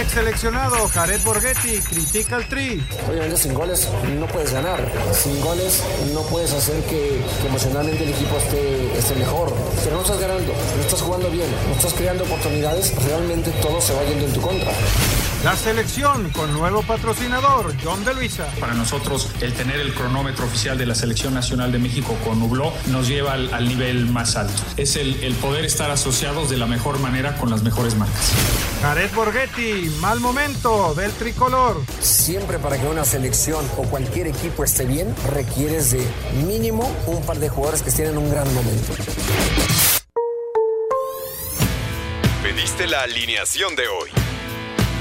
ex seleccionado Jared Borghetti critica al Tri. Obviamente sin goles no puedes ganar. Sin goles no puedes hacer que, emocionalmente el equipo esté, esté mejor. Pero no estás ganando, no estás jugando bien, no estás creando oportunidades, realmente todo se va yendo en tu contra. La selección con nuevo patrocinador, John de Luisa. Para nosotros, el tener el cronómetro oficial de la Selección Nacional de México con Hublot nos lleva al, nivel más alto. Es el, el, poder estar asociados de la mejor manera con las mejores marcas. Jared Borghetti, mal momento del tricolor. Siempre para que una selección o cualquier equipo esté bien, requieres de mínimo un par de jugadores que estén en un gran momento. Pediste la alineación de hoy.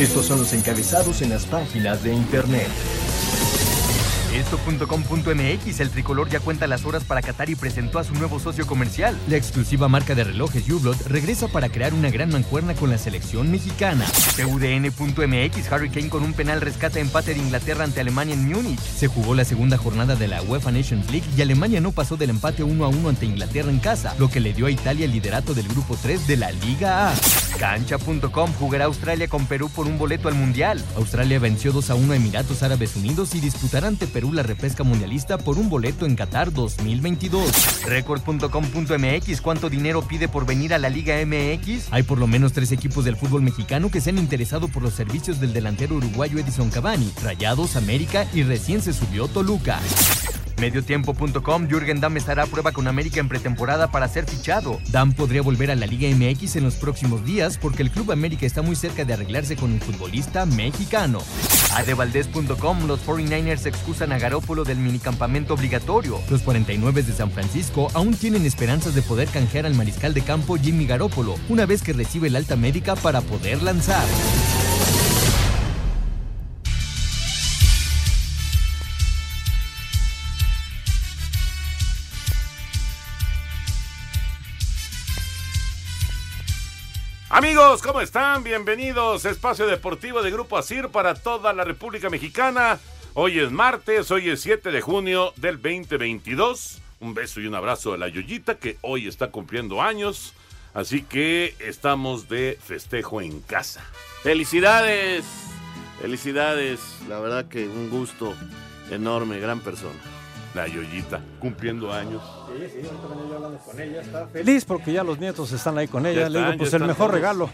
Estos son los encabezados en las páginas de internet. Esto.com.mx, el tricolor ya cuenta las horas para Qatar y presentó a su nuevo socio comercial. La exclusiva marca de relojes Hublot regresa para crear una gran mancuerna con la selección mexicana. TUDN.mx, Harry Kane con un penal rescata empate de Inglaterra ante Alemania en Múnich. Se jugó la segunda jornada de la UEFA Nations League y Alemania no pasó del empate 1 a 1 ante Inglaterra en casa, lo que le dio a Italia el liderato del grupo 3 de la Liga A. Cancha.com jugará Australia con Perú por un boleto al Mundial. Australia venció 2 a 1 a Emiratos Árabes Unidos y disputará ante Perú la repesca mundialista por un boleto en Qatar 2022. Record.com.mx, ¿cuánto dinero pide por venir a la Liga MX? Hay por lo menos tres equipos del fútbol mexicano que se han interesado por los servicios del delantero uruguayo Edison Cavani, Rayados, América y recién se subió Toluca. Mediotiempo.com, Jürgen Damm estará a prueba con América en pretemporada para ser fichado. Damm podría volver a la Liga MX en los próximos días porque el Club América está muy cerca de arreglarse con un futbolista mexicano. Adevaldez.com, los 49ers excusan a Garópolo del minicampamento obligatorio. Los 49 de San Francisco aún tienen esperanzas de poder canjear al mariscal de campo Jimmy Garópolo una vez que recibe el alta médica para poder lanzar. Amigos, ¿cómo están? Bienvenidos a Espacio Deportivo de Grupo Asir para toda la República Mexicana. Hoy es martes, hoy es 7 de junio del 2022. Un beso y un abrazo a la Yoyita que hoy está cumpliendo años. Así que estamos de festejo en casa. Felicidades, felicidades. La verdad que un gusto enorme, gran persona la Yoyita, cumpliendo años. Sí, sí, ahorita hablando con ella, está feliz porque ya los nietos están ahí con ella. Le digo, pues el mejor regalo.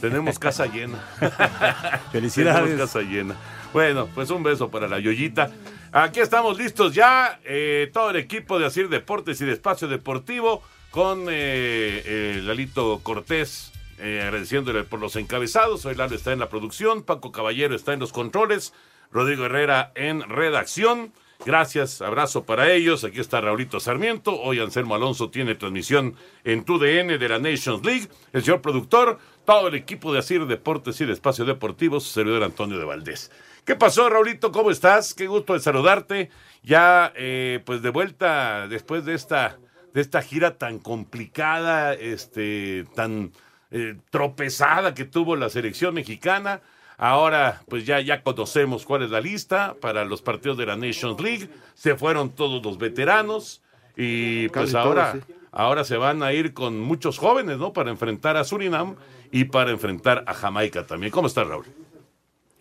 Tenemos casa llena. Felicidades. Tenemos casa llena. Bueno, pues un beso para la Yoyita. Aquí estamos listos ya, eh, todo el equipo de Asir Deportes y de Espacio Deportivo, con eh, Lalito Cortés, eh, agradeciéndole por los encabezados. Hoy Lalo está en la producción, Paco Caballero está en los controles, Rodrigo Herrera en redacción. Gracias, abrazo para ellos. Aquí está Raulito Sarmiento. Hoy Anselmo Alonso tiene transmisión en TUDN de la Nations League. El señor productor, todo el equipo de Asir Deportes y de Espacio Deportivo, su servidor Antonio de Valdés. ¿Qué pasó, Raulito? ¿Cómo estás? Qué gusto de saludarte. Ya, eh, pues de vuelta después de esta, de esta gira tan complicada, este, tan eh, tropezada que tuvo la selección mexicana. Ahora, pues ya, ya conocemos cuál es la lista para los partidos de la Nations League. Se fueron todos los veteranos y pues ahora, ahora se van a ir con muchos jóvenes, ¿no? Para enfrentar a Surinam y para enfrentar a Jamaica también. ¿Cómo estás, Raúl?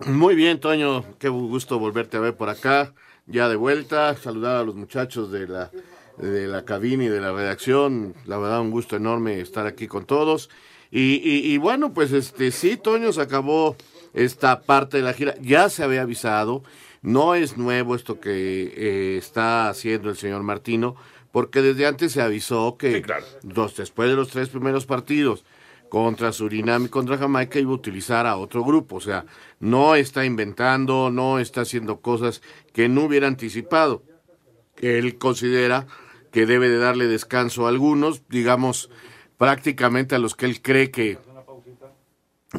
Muy bien, Toño. Qué gusto volverte a ver por acá. Ya de vuelta, saludar a los muchachos de la, de la cabina y de la redacción. La verdad, un gusto enorme estar aquí con todos. Y, y bueno, pues este sí, Toño, se acabó esta parte de la gira. Ya se había avisado, no es nuevo esto que eh, está haciendo el señor Martino, porque desde antes se avisó que después de los tres primeros partidos contra Surinam y contra Jamaica iba a utilizar a otro grupo, o sea, no está inventando, no está haciendo cosas que no hubiera anticipado. Él considera que debe de darle descanso a algunos, digamos, prácticamente a los que él cree que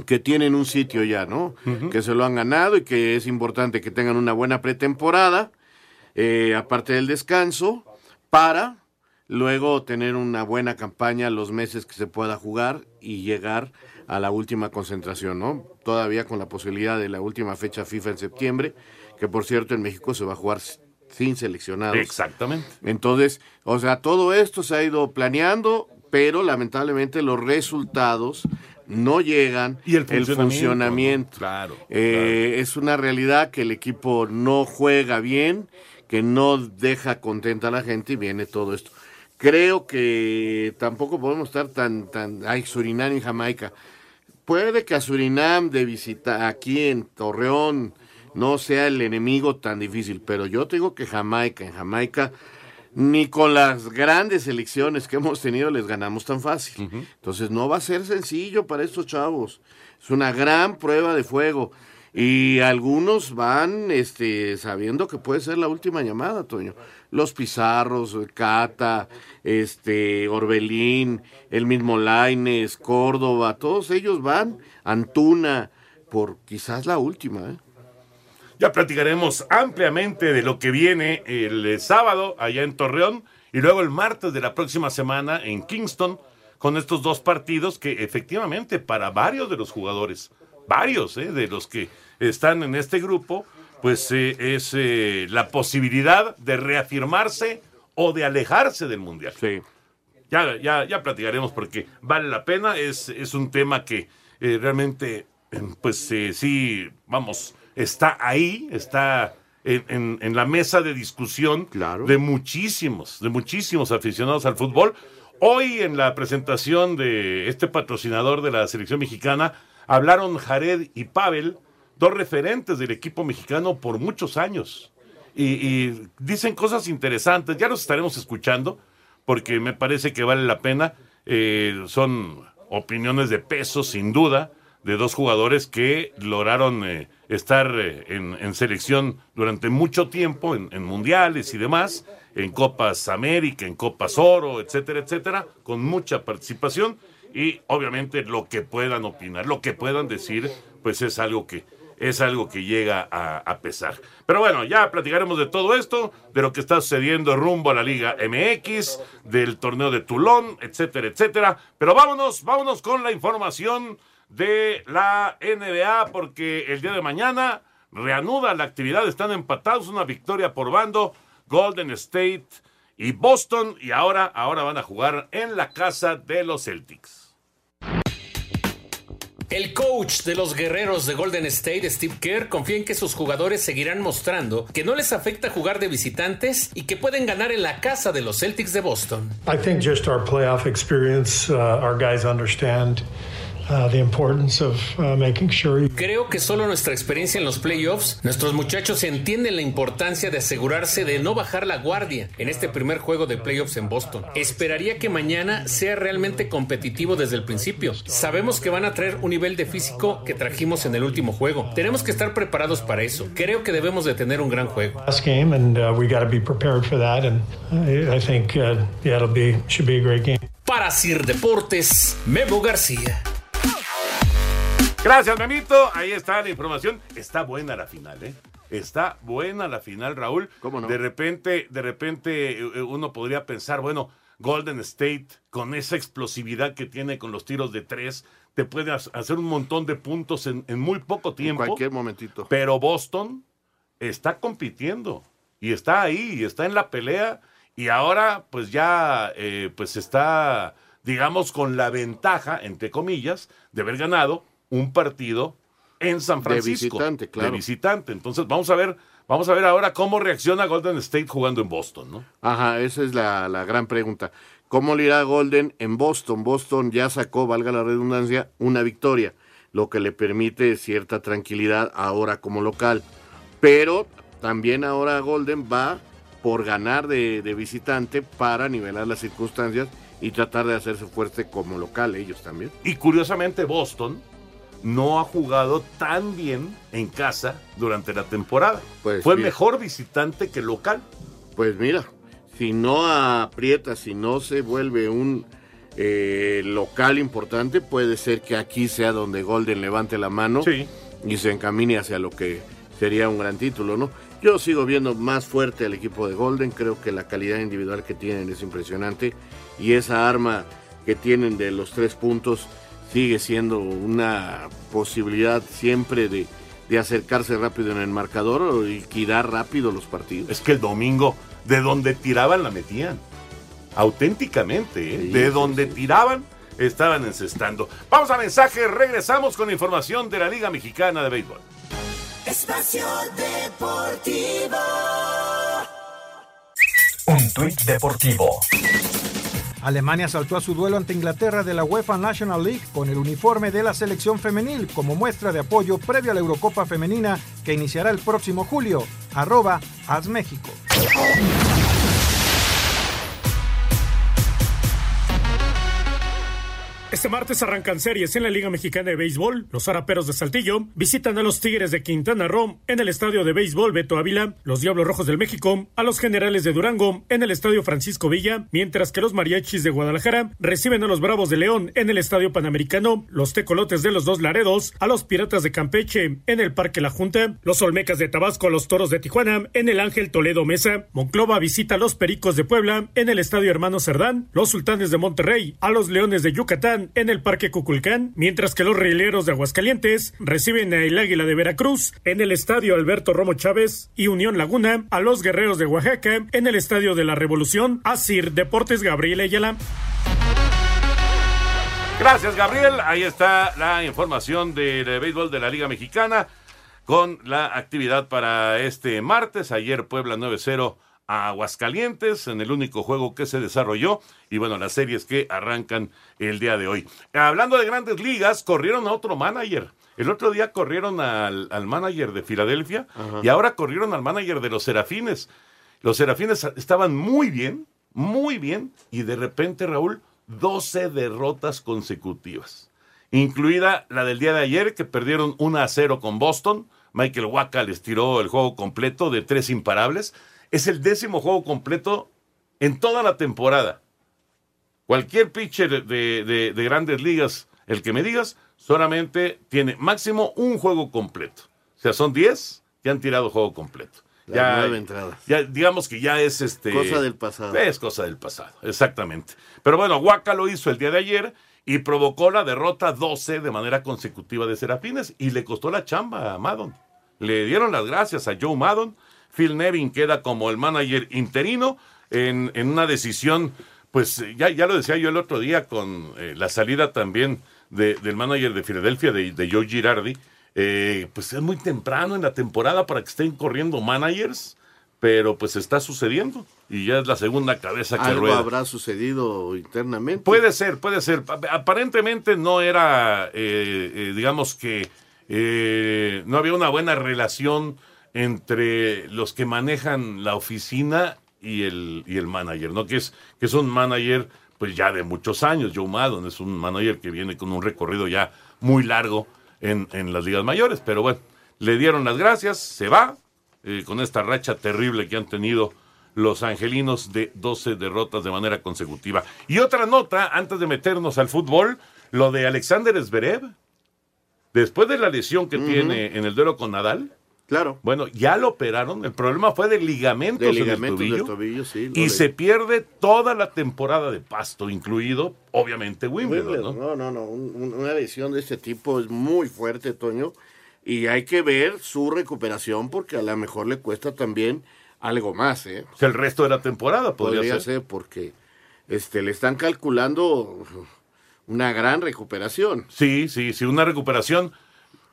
que tienen un sitio ya, ¿no? Que se lo han ganado y que es importante que tengan una buena pretemporada, eh, aparte del descanso, para luego tener una buena campaña los meses que se pueda jugar y llegar a la última concentración, ¿no? Todavía con la posibilidad de la última fecha FIFA en septiembre, que por cierto en México se va a jugar sin seleccionados. Exactamente. Entonces, o sea, todo esto se ha ido planeando, pero lamentablemente los resultados no llegan. Y el funcionamiento. Claro, eh, Es una realidad que el equipo no juega bien, que no deja contenta a la gente y viene todo esto. Creo que tampoco podemos estar tan, tan, ay, Surinam y Jamaica. Puede que a Surinam de visita aquí en Torreón no sea el enemigo tan difícil, pero yo te digo que Jamaica, en Jamaica ni con las grandes elecciones que hemos tenido les ganamos tan fácil. Entonces no va a ser sencillo para estos chavos. Es una gran prueba de fuego. Y algunos van este, sabiendo que puede ser la última llamada, Toño. Los Pizarros, Cata, este, Orbelín, el mismo Laines, Córdoba, todos ellos van, Antuna, por quizás la última. ¿eh? Ya platicaremos ampliamente de lo que viene el eh, sábado allá en Torreón y luego el martes de la próxima semana en Kingston con estos dos partidos que efectivamente para varios de los jugadores, varios eh, de los que están en este grupo, pues eh, es la posibilidad de reafirmarse o de alejarse del Mundial. Sí. Ya, ya, ya platicaremos porque vale la pena, es, es un tema que realmente, pues sí, vamos, está ahí, está en, la mesa de discusión de muchísimos, de muchísimos aficionados al fútbol. Hoy en la presentación de este patrocinador de la selección mexicana hablaron Jared y Pavel, dos referentes del equipo mexicano por muchos años. Y, dicen cosas interesantes, ya los estaremos escuchando, porque me parece que vale la pena. Eh, son opiniones de peso, sin duda, de dos jugadores que lograron eh, estar eh, en, selección durante mucho tiempo, en, mundiales y demás, en Copas América, en Copas Oro, etcétera, etcétera, con mucha participación y obviamente lo que puedan opinar, lo que puedan decir, pues es algo que es algo que llega a, a, pesar. Pero bueno, ya platicaremos de todo esto, de lo que está sucediendo rumbo a la Liga MX, del torneo de Tulón, etcétera, etcétera. Pero vámonos, vámonos con la información de la NBA porque el día de mañana reanuda la actividad, están empatados, una victoria por bando, Golden State y Boston y ahora, ahora van a jugar en la casa de los Celtics. El coach de los guerreros de Golden State, Steve Kerr, confía en que sus jugadores seguirán mostrando que no les afecta jugar de visitantes y que pueden ganar en la casa de los Celtics de Boston. I think just our playoff experience, uh, our guys understand Creo que solo nuestra experiencia en los playoffs, nuestros muchachos entienden la importancia de asegurarse de no bajar la guardia en este primer juego de playoffs en Boston. Esperaría que mañana sea realmente competitivo desde el principio. Sabemos que van a traer un nivel de físico que trajimos en el último juego. Tenemos que estar preparados para eso. Creo que debemos de tener un gran juego. Para Sir Deportes, Memo García. Gracias, Memito. Ahí está la información. Está buena la final, ¿eh? Está buena la final, Raúl. ¿Cómo no? De repente, de repente eh, eh, uno podría pensar, bueno, Golden State, con esa explosividad que tiene con los tiros de tres, te puede hacer un montón de puntos en, muy poco tiempo. En cualquier momentito. Pero Boston está compitiendo y está ahí, y está en la pelea y ahora pues ya eh, pues está, digamos, con la ventaja, entre comillas, de haber ganado un partido en San Francisco. De visitante, claro. De visitante. Entonces, vamos a ver, vamos a ver ahora cómo reacciona Golden State jugando en Boston, ¿no? Ajá, esa es la, la gran pregunta. ¿Cómo le irá Golden en Boston? Boston ya sacó, valga la redundancia, una victoria, lo que le permite cierta tranquilidad ahora como local. Pero también ahora Golden va por ganar de, de visitante para nivelar las circunstancias y tratar de hacerse fuerte como local ellos también. Y curiosamente Boston no ha jugado tan bien en casa durante la temporada. Pues Fue mejor visitante que local. Pues mira, si no aprieta, si no se vuelve un eh, local importante, puede ser que aquí sea donde Golden levante la mano y se encamine hacia lo que sería un gran título, ¿no? Yo sigo viendo más fuerte al equipo de Golden, creo que la calidad individual que tienen es impresionante y esa arma que tienen de los tres puntos sigue siendo una posibilidad siempre de, de acercarse rápido en el marcador o liquidar rápido los partidos. Es que el domingo, de donde tiraban, la metían. Auténticamente, ¿eh? de donde tiraban, estaban encestando. Vamos a mensaje, regresamos con información de la Liga Mexicana de Béisbol. Espacio Deportivo. Un tuit deportivo. Alemania saltó a su duelo ante Inglaterra de la UEFA National League con el uniforme de la selección femenil como muestra de apoyo previo a la Eurocopa Femenina que iniciará el próximo julio. Arroba México. Este martes arrancan series en la Liga Mexicana de Béisbol. Los Araperos de Saltillo visitan a los Tigres de Quintana Roo en el Estadio de Béisbol Beto Ávila. Los Diablos Rojos del México a los Generales de Durango en el Estadio Francisco Villa, mientras que los Mariachis de Guadalajara reciben a los Bravos de León en el Estadio Panamericano. Los Tecolotes de los Dos Laredos a los Piratas de Campeche en el Parque La Junta. Los Olmecas de Tabasco a los Toros de Tijuana en el Ángel Toledo Mesa. Monclova visita a los Pericos de Puebla en el Estadio Hermano Cerdán. Los Sultanes de Monterrey a los Leones de Yucatán en el Parque Cuculcán, mientras que los rieleros de Aguascalientes reciben a el Águila de Veracruz en el Estadio Alberto Romo Chávez y Unión Laguna a los Guerreros de Oaxaca en el Estadio de la Revolución. Asir Deportes Gabriel Ayala. Gracias, Gabriel. Ahí está la información del béisbol de la Liga Mexicana con la actividad para este martes. Ayer Puebla 9-0 a Aguascalientes en el único juego que se desarrolló y bueno, las series que arrancan el día de hoy. Hablando de grandes ligas, corrieron a otro manager. El otro día corrieron al, manager de Filadelfia y ahora corrieron al manager de los Serafines. Los Serafines estaban muy bien, muy bien y de repente, Raúl, 12 derrotas consecutivas, incluida la del día de ayer que perdieron 1 a 0 con Boston. Michael Waka les tiró el juego completo de tres imparables. Es el décimo juego completo en toda la temporada. Cualquier pitcher de, grandes ligas, el que me digas, solamente tiene máximo un juego completo. O sea, son 10 que han tirado juego completo. ya, entrada. ya digamos que ya es este cosa del pasado. Es cosa del pasado, exactamente. Pero bueno, Waka lo hizo el día de ayer y provocó la derrota 12 de manera consecutiva de Serafines y le costó la chamba a Madon. Le dieron las gracias a Joe Madon Phil Nevin queda como el manager interino en, una decisión, pues ya, ya lo decía yo el otro día con eh, la salida también del manager de Filadelfia, de, Joe Girardi, eh, pues es muy temprano en la temporada para que estén corriendo managers, pero pues está sucediendo y ya es la segunda cabeza que ¿Algo habrá sucedido internamente? Puede ser, puede ser. Aparentemente no era, eh, digamos que no había una buena relación entre los que manejan la oficina y el, y el manager, ¿no? Que es, que es un manager, pues ya de muchos años. Joe Maddon es un manager que viene con un recorrido ya muy largo en, en las ligas mayores. Pero bueno, le dieron las gracias, se va eh, con esta racha terrible que han tenido los angelinos de 12 derrotas de manera consecutiva. Y otra nota, antes de meternos al fútbol, lo de Alexander Zverev. Después de la lesión que tiene en el duelo con Nadal, Claro. Bueno, ya lo operaron. El problema fue de ligamentos, de ligamentos tobillo. y se pierde toda la temporada de pasto, incluido, obviamente, Wimbledon. ¿no? no, no, una lesión de este tipo es muy fuerte, Toño. Y hay que ver su recuperación porque a lo mejor le cuesta también algo más. ¿eh? O sea, el resto de la temporada podría, ser. ser. porque este, le están calculando una gran recuperación. Sí, sí, sí, una recuperación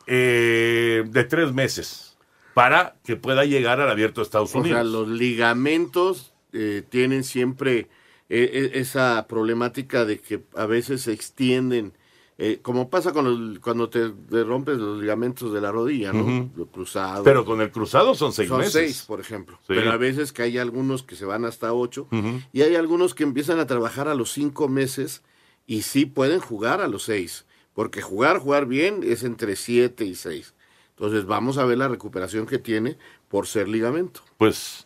eh, de tres meses para que pueda llegar al abierto de Estados Unidos. O sea, los ligamentos eh, tienen siempre eh, e, esa problemática de que a veces se extienden, eh, como pasa con cuando te, rompes los ligamentos de la rodilla, ¿no? cruzado. Pero con el cruzado son seis son meses. seis, por ejemplo. Pero a veces que hay algunos que se van hasta ocho y hay algunos que empiezan a trabajar a los cinco meses y sí pueden jugar a los seis. Porque jugar, jugar bien es entre siete y seis. Entonces vamos a ver la recuperación que tiene por ser ligamento. Pues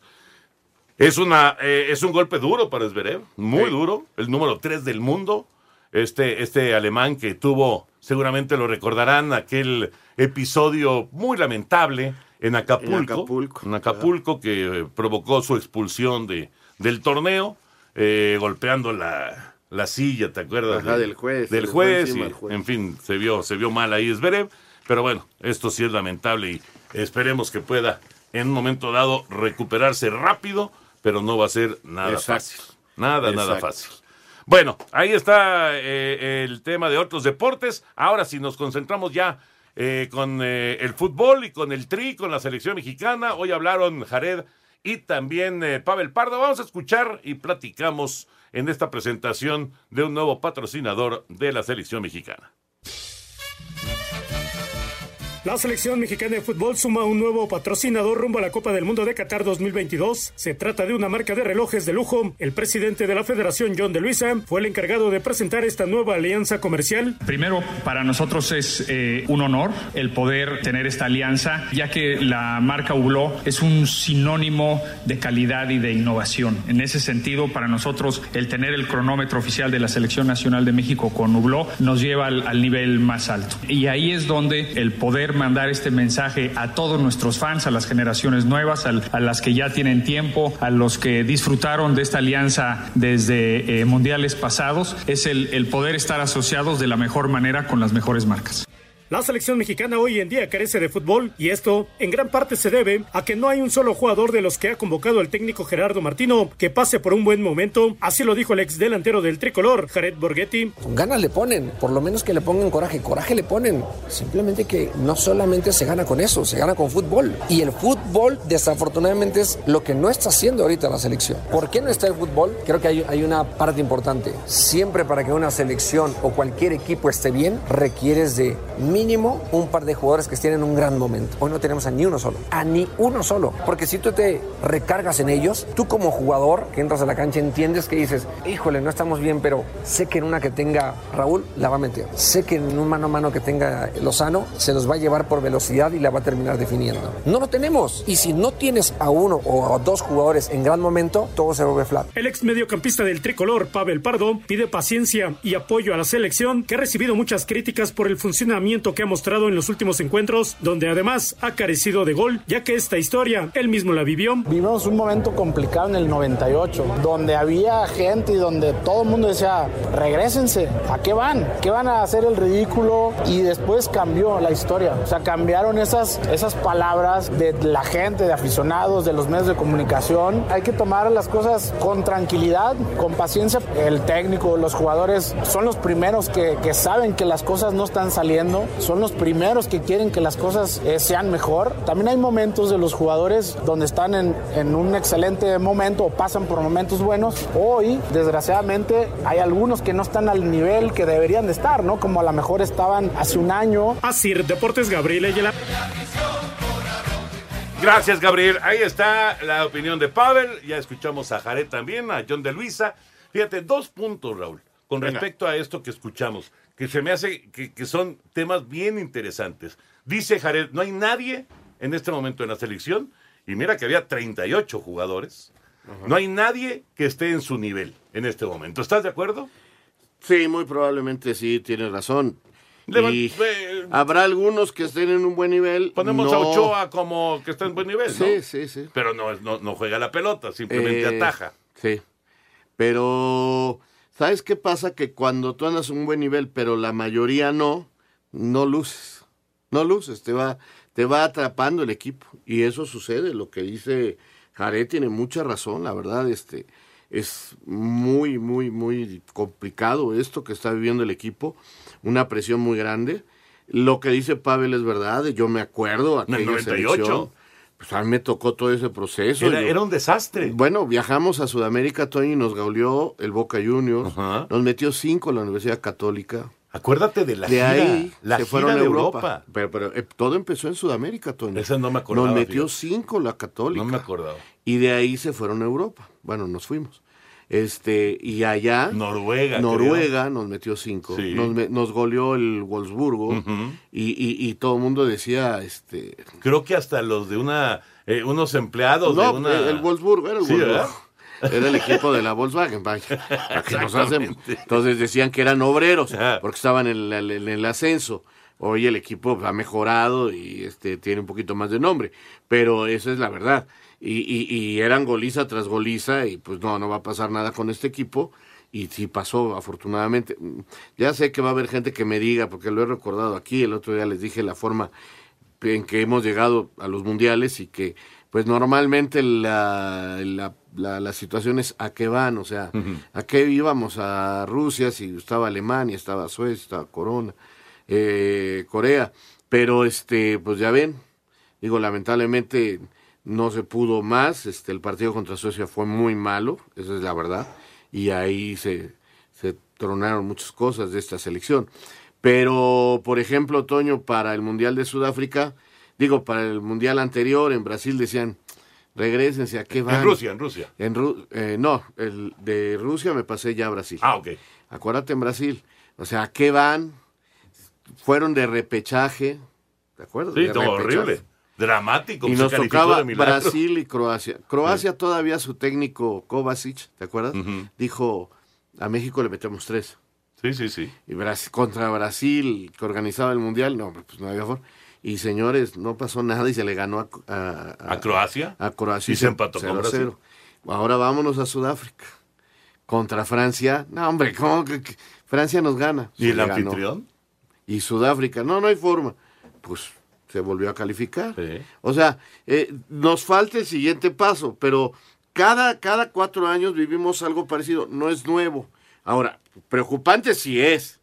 es una eh, es un golpe duro para Zverev, muy duro, el número 3 del mundo, este, este alemán que tuvo, seguramente lo recordarán, aquel episodio muy lamentable en Acapulco. En Acapulco, en Acapulco que provocó su expulsión de, del torneo, eh, golpeando la, la silla, ¿te acuerdas? Ajá, del juez. Del juez, y, en fin, se vio, se vio mal ahí Zverev, pero bueno, esto sí es lamentable y esperemos que pueda en un momento dado recuperarse rápido, pero no va a ser nada fácil. Nada, nada fácil. Bueno, ahí está eh, el tema de otros deportes. Ahora si nos concentramos ya eh, con eh, el fútbol y con el tri, con la selección mexicana. Hoy hablaron Jared y también Pavel Pardo. Vamos a escuchar y platicamos en esta presentación de un nuevo patrocinador de la selección mexicana. La selección mexicana de fútbol suma un nuevo patrocinador rumbo a la Copa del Mundo de Qatar 2022. Se trata de una marca de relojes de lujo. El presidente de la federación, John de Luisa, fue el encargado de presentar esta nueva alianza comercial. Primero, para nosotros es eh, un honor el poder tener esta alianza, ya que la marca Hublot es un sinónimo de calidad y de innovación. En ese sentido, para nosotros, el tener el cronómetro oficial de la Selección Nacional de México con Hublot nos lleva al, al nivel más alto. Y ahí es donde el poder mandar este mensaje a todos nuestros fans, a las generaciones nuevas, a, las que ya tienen tiempo, a los que disfrutaron de esta alianza desde eh, mundiales pasados, es el poder estar asociados de la mejor manera con las mejores marcas. La selección mexicana hoy en día carece de fútbol y esto en gran parte se debe a que no hay un solo jugador de los que ha convocado el técnico Gerardo Martino que pase por un buen momento. Así lo dijo el ex delantero del tricolor, Jared Borghetti. Ganas le ponen, por lo menos que le pongan coraje. Coraje le ponen. Simplemente que no solamente se gana con eso, se gana con fútbol. Y el fútbol, desafortunadamente, es lo que no está haciendo ahorita la selección. ¿Por qué no está el fútbol? Creo que hay, hay una parte importante. Siempre para que una selección o cualquier equipo esté bien, requieres de mil mínimo un par de jugadores que estén en un gran momento. Hoy no tenemos a ni uno solo, a ni uno solo. Porque si tú te recargas en ellos, tú como jugador que entras a la cancha entiendes que dices, híjole, no estamos bien, pero sé que en una que tenga Raúl la va a meter. Sé que en un mano a mano que tenga Lozano se los va a llevar por velocidad y la va a terminar definiendo. No lo tenemos. Y si no tienes a uno o a dos jugadores en gran momento, todo se vuelve flat. El ex mediocampista del tricolor, Pavel Pardo, pide paciencia y apoyo a la selección que ha recibido muchas críticas por el funcionamiento que ha mostrado en los últimos encuentros, donde además ha carecido de gol, ya que esta historia él mismo la vivió. Vivimos un momento complicado en el 98, donde había gente y donde todo el mundo decía, regresense, ¿a qué van? ¿Qué van a hacer el ridículo? Y después cambió la historia, o sea, cambiaron esas, esas palabras de la gente, de aficionados, de los medios de comunicación. Hay que tomar las cosas con tranquilidad, con paciencia. El técnico, los jugadores son los primeros que, que saben que las cosas no están saliendo, son los primeros que quieren que las cosas eh, sean mejor. También hay momentos de los jugadores donde están en, en un excelente momento o pasan por momentos buenos. Hoy, desgraciadamente, hay algunos que no están al nivel que deberían de estar, ¿no? Como a lo mejor estaban hace un año. Así, Deportes Gabriel Ayala. Gracias, Gabriel. Ahí está la opinión de Pavel. Ya escuchamos a Jared también, a John de Luisa. Fíjate, dos puntos, Raúl, con respecto a esto que escuchamos que se me hace que, son temas bien interesantes. Dice Jared, no hay nadie en este momento en la selección, y mira que había 38 jugadores, no hay nadie que esté en su nivel en este momento. ¿Estás de acuerdo? Sí, muy probablemente sí, tienes razón. y habrá algunos que estén en un buen nivel. Ponemos a Ochoa como que está en buen nivel, ¿no? Sí, sí, sí. Pero no, no, no juega la pelota, simplemente eh, ataja. Sí. Pero ¿Sabes qué pasa? Que cuando tú andas en un buen nivel, pero la mayoría no, no luces. No luces, te va, te va atrapando el equipo. Y eso sucede. Lo que dice Jared tiene mucha razón, la verdad. Este, es muy, muy, muy complicado esto que está viviendo el equipo. Una presión muy grande. Lo que dice Pavel es verdad. Yo me acuerdo. En el 98. Pues a mí me tocó todo ese proceso. Era, un desastre. Bueno, viajamos a Sudamérica, Toño, y nos gauleó el Boca Juniors. Nos metió cinco en la Universidad Católica. Acuérdate de la de ahí la se fueron a Europa. Pero, pero eh, todo empezó en Sudamérica, Toño. Eso no me acordaba. Nos metió cinco la Católica. No me acordaba. Y de ahí se fueron a Europa. Bueno, nos fuimos. Este, y allá. Noruega. Noruega nos metió cinco. Nos, nos, goleó el Wolfsburgo. y, y, todo el mundo decía. este Creo que hasta los de una. Eh, unos empleados no, de una. El Wolfsburgo era el Wolfsburgo. era el equipo de la Volkswagen. vaya, ¿a qué nos hacemos? Entonces decían que eran obreros porque estaban en el, en el ascenso. Hoy el equipo ha mejorado y este tiene un poquito más de nombre, pero esa es la verdad. Y, y, y eran goliza tras goliza y pues no, no va a pasar nada con este equipo. Y sí pasó afortunadamente. Ya sé que va a haber gente que me diga, porque lo he recordado aquí, el otro día les dije la forma en que hemos llegado a los mundiales y que pues normalmente la, la, la, situación es a qué van, o sea, a qué íbamos a Rusia, si estaba Alemania, estaba Suecia, estaba Corona, eh, Corea, pero este, pues ya ven, digo, lamentablemente no se pudo más, este, el partido contra Suecia fue muy malo, esa es la verdad, y ahí se, se tronaron muchas cosas de esta selección. Pero, por ejemplo, Toño, para el Mundial de Sudáfrica, digo, para el Mundial anterior en Brasil decían, regresense, ¿a qué van? En Rusia, en Rusia. En eh, no, el de Rusia me pasé ya a Brasil. Ah, ok. Acuérdate en Brasil. O sea, ¿a qué van? Fueron de repechaje. ¿De acuerdo? Sí, todo horrible. Dramático. Y nos tocaba Brasil y Croacia. Croacia todavía su técnico Kovacic, ¿te acuerdas? Dijo, a México le metemos tres. Sí, sí, sí. Y contra Brasil, que organizaba el Mundial, no, pues no había forma. Y señores, no pasó nada y se le ganó a... ¿A, Croacia? A Croacia. Y se empató con Brasil. Ahora vámonos a Sudáfrica. Contra Francia. No, hombre, ¿cómo que, Francia nos gana? ¿Y el anfitrión? Y Sudáfrica. No, no hay forma. Pues se volvió a calificar. O sea, eh, nos falta el siguiente paso, pero cada, cada cuatro años vivimos algo parecido, no es nuevo. Ahora, preocupante sí es.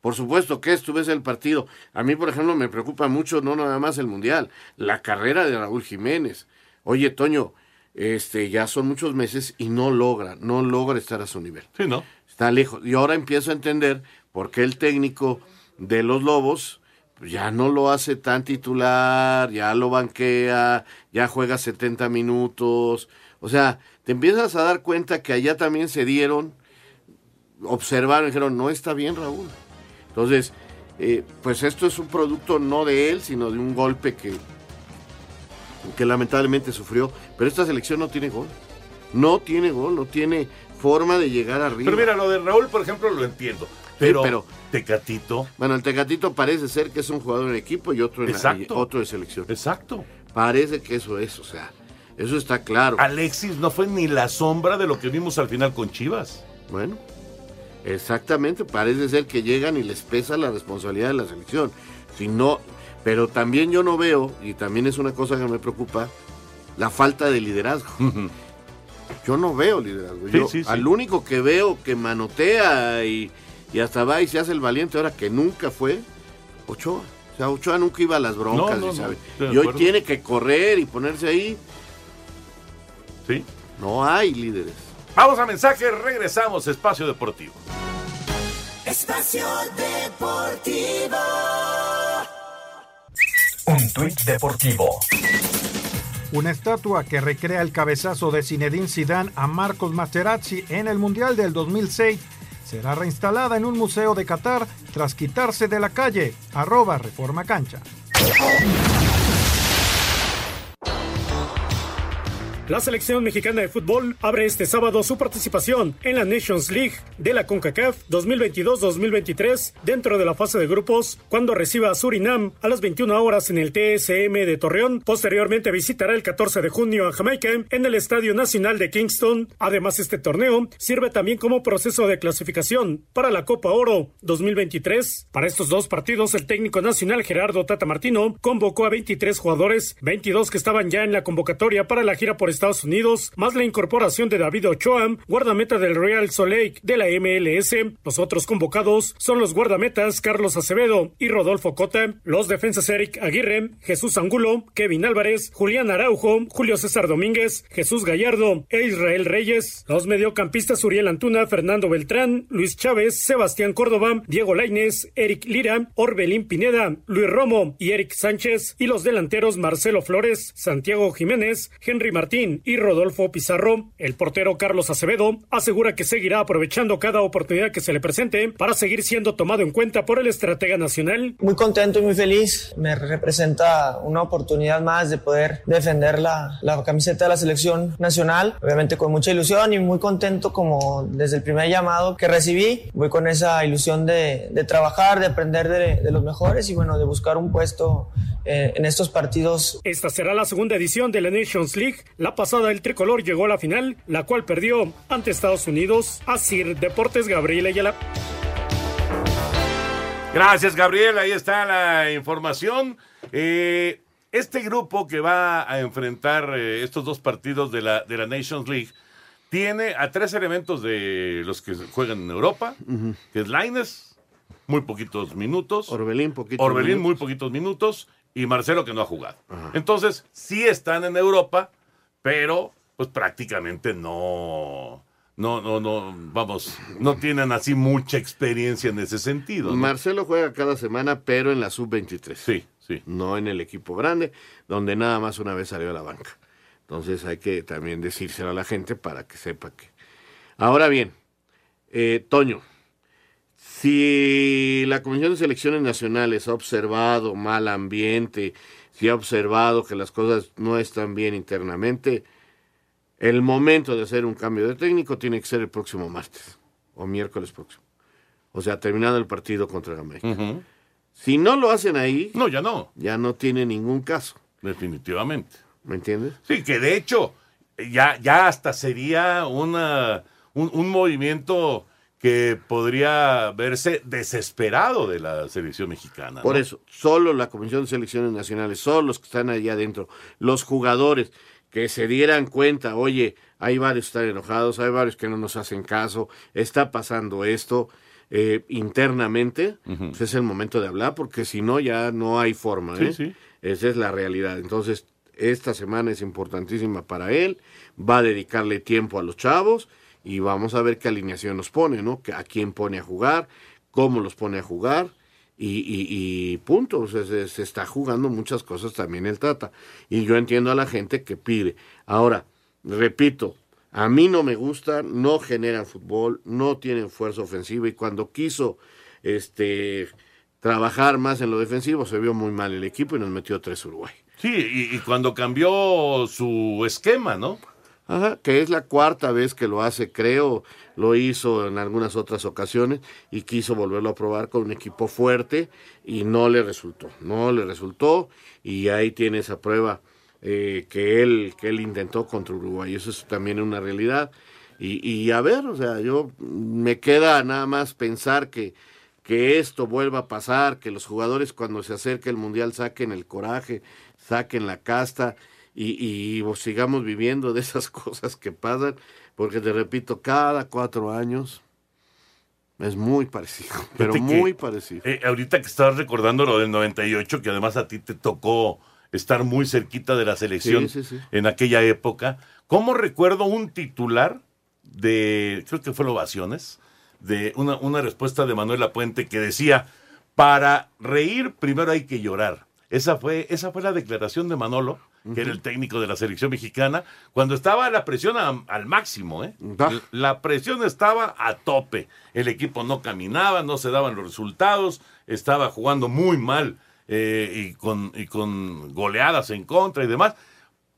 Por supuesto que es, tú ves el partido. A mí, por ejemplo, me preocupa mucho no nada más el Mundial, la carrera de Raúl Jiménez. Oye, Toño, este, ya son muchos meses y no logra, no logra estar a su nivel. Sí, ¿no? Está lejos. Y ahora empiezo a entender por qué el técnico de los Lobos ya no lo hace tan titular, ya lo banquea, ya juega 70 minutos. O sea, te empiezas a dar cuenta que allá también se dieron, observaron dijeron, no está bien Raúl. Entonces, eh, pues esto es un producto no de él, sino de un golpe que, que lamentablemente sufrió. Pero esta selección no tiene gol. No tiene gol, no tiene forma de llegar arriba. Pero mira, lo de Raúl, por ejemplo, lo entiendo. Pero, Tecatito. Bueno, el Tecatito parece ser que es un jugador en equipo y otro, en otro de selección. Exacto. Parece que eso es, o sea, eso está claro. Alexis no fue ni la sombra de lo que vimos al final con Chivas. Bueno, exactamente, parece ser que llegan y les pesa la responsabilidad de la selección. Si no, pero también yo no veo, y también es una cosa que me preocupa, la falta de liderazgo. Yo no veo liderazgo. yo, Al único que veo que manotea y y hasta va y se hace el valiente ahora que nunca fue Ochoa. O sea, Ochoa nunca iba a las broncas, y hoy tiene que correr y ponerse ahí. Sí. No hay líderes. Vamos a mensaje, regresamos, Espacio Deportivo. Espacio Deportivo. Un tuit deportivo. Una estatua que recrea el cabezazo de Zinedine Zidane a Marcos Materazzi en el Mundial del 2006 será reinstalada en un museo de Qatar tras quitarse de la calle. Arroba Reforma Cancha. La selección mexicana de fútbol abre este sábado su participación en la Nations League de la CONCACAF 2022-2023 dentro de la fase de grupos cuando reciba a Surinam a las 21 horas en el TSM de Torreón. Posteriormente visitará el 14 de junio a Jamaica en el Estadio Nacional de Kingston. Además, este torneo sirve también como proceso de clasificación para la Copa Oro 2023. Para estos dos partidos, el técnico nacional Gerardo Tata Martino convocó a 23 jugadores, 22 que estaban ya en la convocatoria para la gira por Estados Unidos, más la incorporación de David Ochoa, guardameta del Real Soleil de la MLS. Los otros convocados son los guardametas Carlos Acevedo y Rodolfo Cota, los defensas Eric Aguirre, Jesús Angulo, Kevin Álvarez, Julián Araujo, Julio César Domínguez, Jesús Gallardo e Israel Reyes, los mediocampistas Uriel Antuna, Fernando Beltrán, Luis Chávez, Sebastián Córdoba, Diego Lainez, Eric Lira, Orbelín Pineda, Luis Romo y Eric Sánchez, y los delanteros Marcelo Flores, Santiago Jiménez, Henry Martín, Martín y Rodolfo Pizarro. El portero Carlos Acevedo asegura que seguirá aprovechando cada oportunidad que se le presente para seguir siendo tomado en cuenta por el estratega nacional. Muy contento y muy feliz. Me representa una oportunidad más de poder defender la, la camiseta de la selección nacional. Obviamente con mucha ilusión y muy contento como desde el primer llamado que recibí. Voy con esa ilusión de, de trabajar, de aprender de, de, los mejores y bueno, de buscar un puesto eh, en estos partidos. Esta será la segunda edición de la Nations League. La pasada el tricolor llegó a la final, la cual perdió ante Estados Unidos. Asir Deportes Gabriel Ayala. Gracias, Gabriel. Ahí está la información. Eh, este grupo que va a enfrentar eh, estos dos partidos de la, de la Nations League tiene a tres elementos de los que juegan en Europa, uh -huh. que es Laines, muy poquitos minutos. Orbelín, poquitos Orbelín, minutos. muy poquitos minutos. Y Marcelo, que no ha jugado. Ajá. Entonces, sí están en Europa, pero pues prácticamente no no, no, no, vamos, no tienen así mucha experiencia en ese sentido. ¿no? Marcelo juega cada semana, pero en la sub-23. Sí, sí. No en el equipo grande, donde nada más una vez salió a la banca. Entonces hay que también decírselo a la gente para que sepa que. Ahora bien, eh, Toño, si la Comisión de Selecciones Nacionales ha observado mal ambiente, si ha observado que las cosas no están bien internamente, el momento de hacer un cambio de técnico tiene que ser el próximo martes o miércoles próximo. O sea, terminado el partido contra Jamaica. Uh -huh. Si no lo hacen ahí, no, ya no. Ya no tiene ningún caso. Definitivamente. ¿Me entiendes? Sí, que de hecho ya, ya hasta sería una, un, un movimiento que podría verse desesperado de la selección mexicana. ¿no? Por eso, solo la Comisión de Selecciones Nacionales, solo los que están allá adentro, los jugadores, que se dieran cuenta, oye, hay varios que están enojados, hay varios que no nos hacen caso, está pasando esto eh, internamente, uh -huh. pues es el momento de hablar, porque si no, ya no hay forma. ¿eh? Sí. Esa es la realidad. Entonces, esta semana es importantísima para él, va a dedicarle tiempo a los chavos y vamos a ver qué alineación nos pone, ¿no? A quién pone a jugar, cómo los pone a jugar. Y, y, y, punto, o sea, se, se, está jugando muchas cosas también el Tata. Y yo entiendo a la gente que pide. Ahora, repito, a mí no me gusta, no generan fútbol, no tienen fuerza ofensiva y cuando quiso este, trabajar más en lo defensivo se vio muy mal el equipo y nos metió tres Uruguay. Sí, y, y cuando cambió su esquema, ¿no? Ajá, que es la cuarta vez que lo hace, creo, lo hizo en algunas otras ocasiones y quiso volverlo a probar con un equipo fuerte y no le resultó, no le resultó y ahí tiene esa prueba eh, que él que él intentó contra Uruguay, eso es también una realidad. Y, y a ver, o sea, yo me queda nada más pensar que que esto vuelva a pasar, que los jugadores cuando se acerque el mundial saquen el coraje, saquen la casta y, y pues, sigamos viviendo de esas cosas que pasan, porque te repito, cada cuatro años es muy parecido, pero Fíjate muy que, parecido. Eh, ahorita que estabas recordando lo del 98, que además a ti te tocó estar muy cerquita de la selección Sí, sí, sí. en aquella época, ¿cómo recuerdo un titular de, creo que fue Ovaciones, de una, una respuesta de Manuel Puente que decía, para reír primero hay que llorar. Esa fue, esa fue la declaración de Manolo, que era el técnico de la selección mexicana, cuando estaba la presión a- al máximo. ¿eh? La presión estaba a tope. El equipo no caminaba, no se daban los resultados, estaba jugando muy mal eh, y, con, y con goleadas en contra y demás.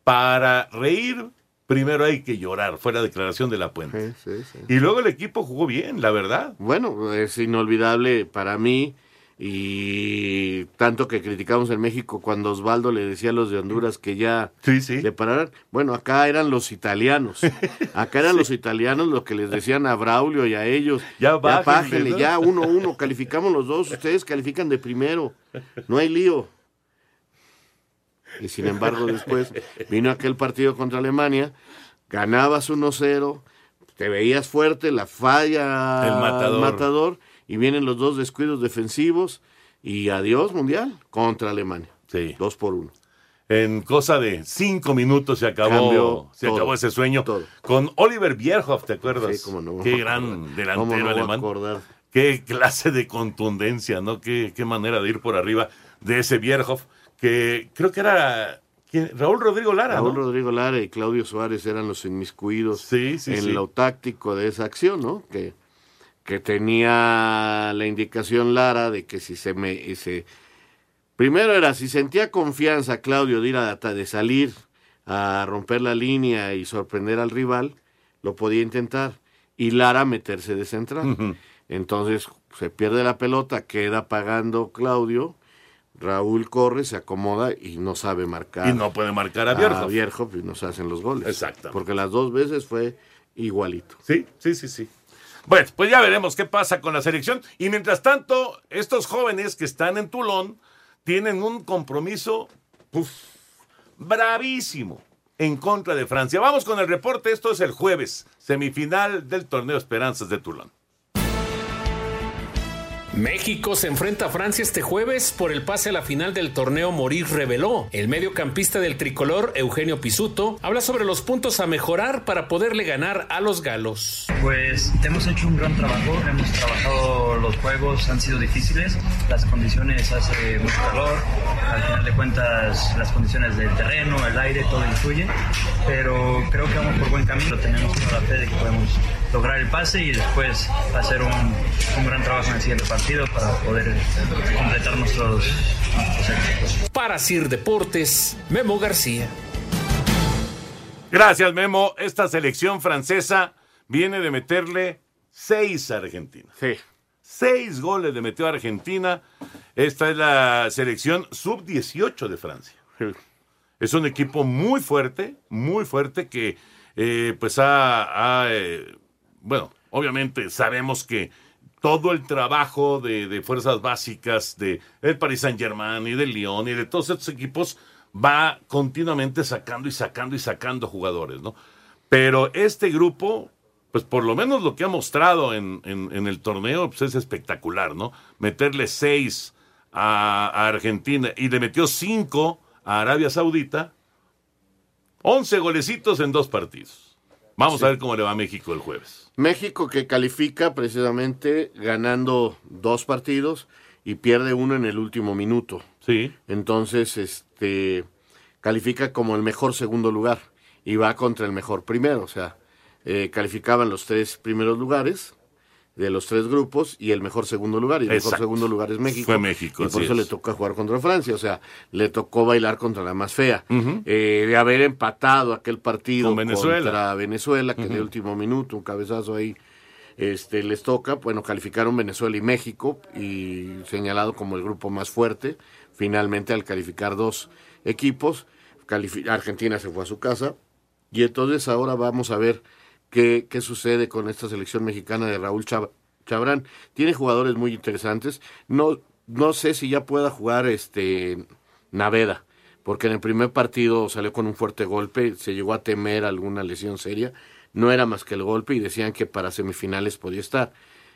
Para reír, primero hay que llorar. Fue la declaración de la Puente. Sí, sí, sí. Y luego el equipo jugó bien, la verdad. Bueno, es inolvidable para mí y tanto que criticamos en México cuando Osvaldo le decía a los de Honduras que ya le pararan. Bueno, acá eran los italianos. Acá eran los italianos los que les decían a Braulio y a ellos. Ya bájenle, bájenle, ¿no? ya uno uno, calificamos los dos, ustedes califican de primero. No hay lío. Y sin embargo, después vino aquel partido contra Alemania, ganabas 1-0, te veías fuerte, la falla El matador. matador, y vienen los dos descuidos defensivos y adiós mundial contra Alemania. Sí. Dos por uno. En cosa de cinco minutos se acabó, Cambió se todo, acabó ese sueño. Con Oliver Bierhoff, ¿te acuerdas? Sí, cómo no. Qué gran ¿Cómo delantero no alemán. acordar? Qué clase de contundencia, ¿no? Qué, qué manera de ir por arriba de ese Bierhoff, que creo que era Raúl Rodrigo Lara. Raúl Rodrigo Lara y Claudio Suárez eran los inmiscuidos en lo táctico de esa acción, ¿no? Que, que tenía la indicación Lara de que si se me. Se, primero era si sentía confianza Claudio de ir a, de salir a romper la línea y sorprender al rival, lo podía intentar. Y Lara meterse de central. Entonces se pierde la pelota, queda pagando Claudio Raúl corre, se acomoda y no sabe marcar. Y no puede marcar a Vierjo. A Vierjo y no se hacen los goles. Exacto. Porque las dos veces fue igualito. Sí, sí, sí, sí. Bueno, pues ya veremos qué pasa con la selección. Y mientras tanto, estos jóvenes que están en Tulón tienen un compromiso bravísimo en contra de Francia. Vamos con el reporte. Esto es el jueves, semifinal del torneo Esperanzas de Tulón. México se enfrenta a Francia este jueves por el pase a la final del torneo Morir reveló. El mediocampista del tricolor, Eugenio Pisuto, habla sobre los puntos a mejorar para poderle ganar a los galos. Pues hemos hecho un gran trabajo, hemos trabajado los juegos, han sido difíciles, las condiciones hace mucho calor, al final de cuentas las condiciones del terreno, el aire, todo influye, pero creo que vamos por buen camino, tenemos toda la fe de que podemos lograr el pase y después hacer un, un gran trabajo en el siguiente partido para poder completar nuestros, Para Sir Deportes, Memo García. Gracias, Memo. Esta selección francesa viene de meterle seis a Argentina. Sí. Seis goles de metió a Argentina. Esta es la selección sub-18 de Francia. Es un equipo muy fuerte, muy fuerte que eh, pues ha, eh, bueno, obviamente sabemos que todo el trabajo de, fuerzas básicas de el Paris Saint Germain y del Lyon y de todos estos equipos va continuamente sacando y sacando y sacando jugadores, ¿no? Pero este grupo, pues por lo menos lo que ha mostrado en, el torneo, pues es espectacular, ¿no? Meterle seis a, Argentina y le metió cinco a Arabia Saudita, once golecitos en dos partidos. Vamos a ver cómo le va a México el jueves. México que califica precisamente ganando dos partidos y pierde uno en el último minuto. Sí. Entonces, este califica como el mejor segundo lugar y va contra el mejor primero. O sea, eh, calificaban los tres primeros lugares de los tres grupos y el mejor segundo lugar. Y el mejor segundo lugar es México. Fue México. Y por eso le toca jugar contra Francia. O sea, le tocó bailar contra la más fea. Eh, de haber empatado aquel partido Venezuela. contra Venezuela, que de último minuto, un cabezazo ahí, este les toca. Bueno, calificaron Venezuela y México y señalado como el grupo más fuerte. Finalmente, al calificar dos equipos, Argentina se fue a su casa. Y entonces ahora vamos a ver qué, qué sucede con esta selección mexicana de Raúl Chabrán. Tiene jugadores muy interesantes. No, no sé si ya pueda jugar este Naveda, porque en el primer partido salió con un fuerte golpe, se llegó a temer alguna lesión seria. No era más que el golpe y decían que para semifinales podía estar.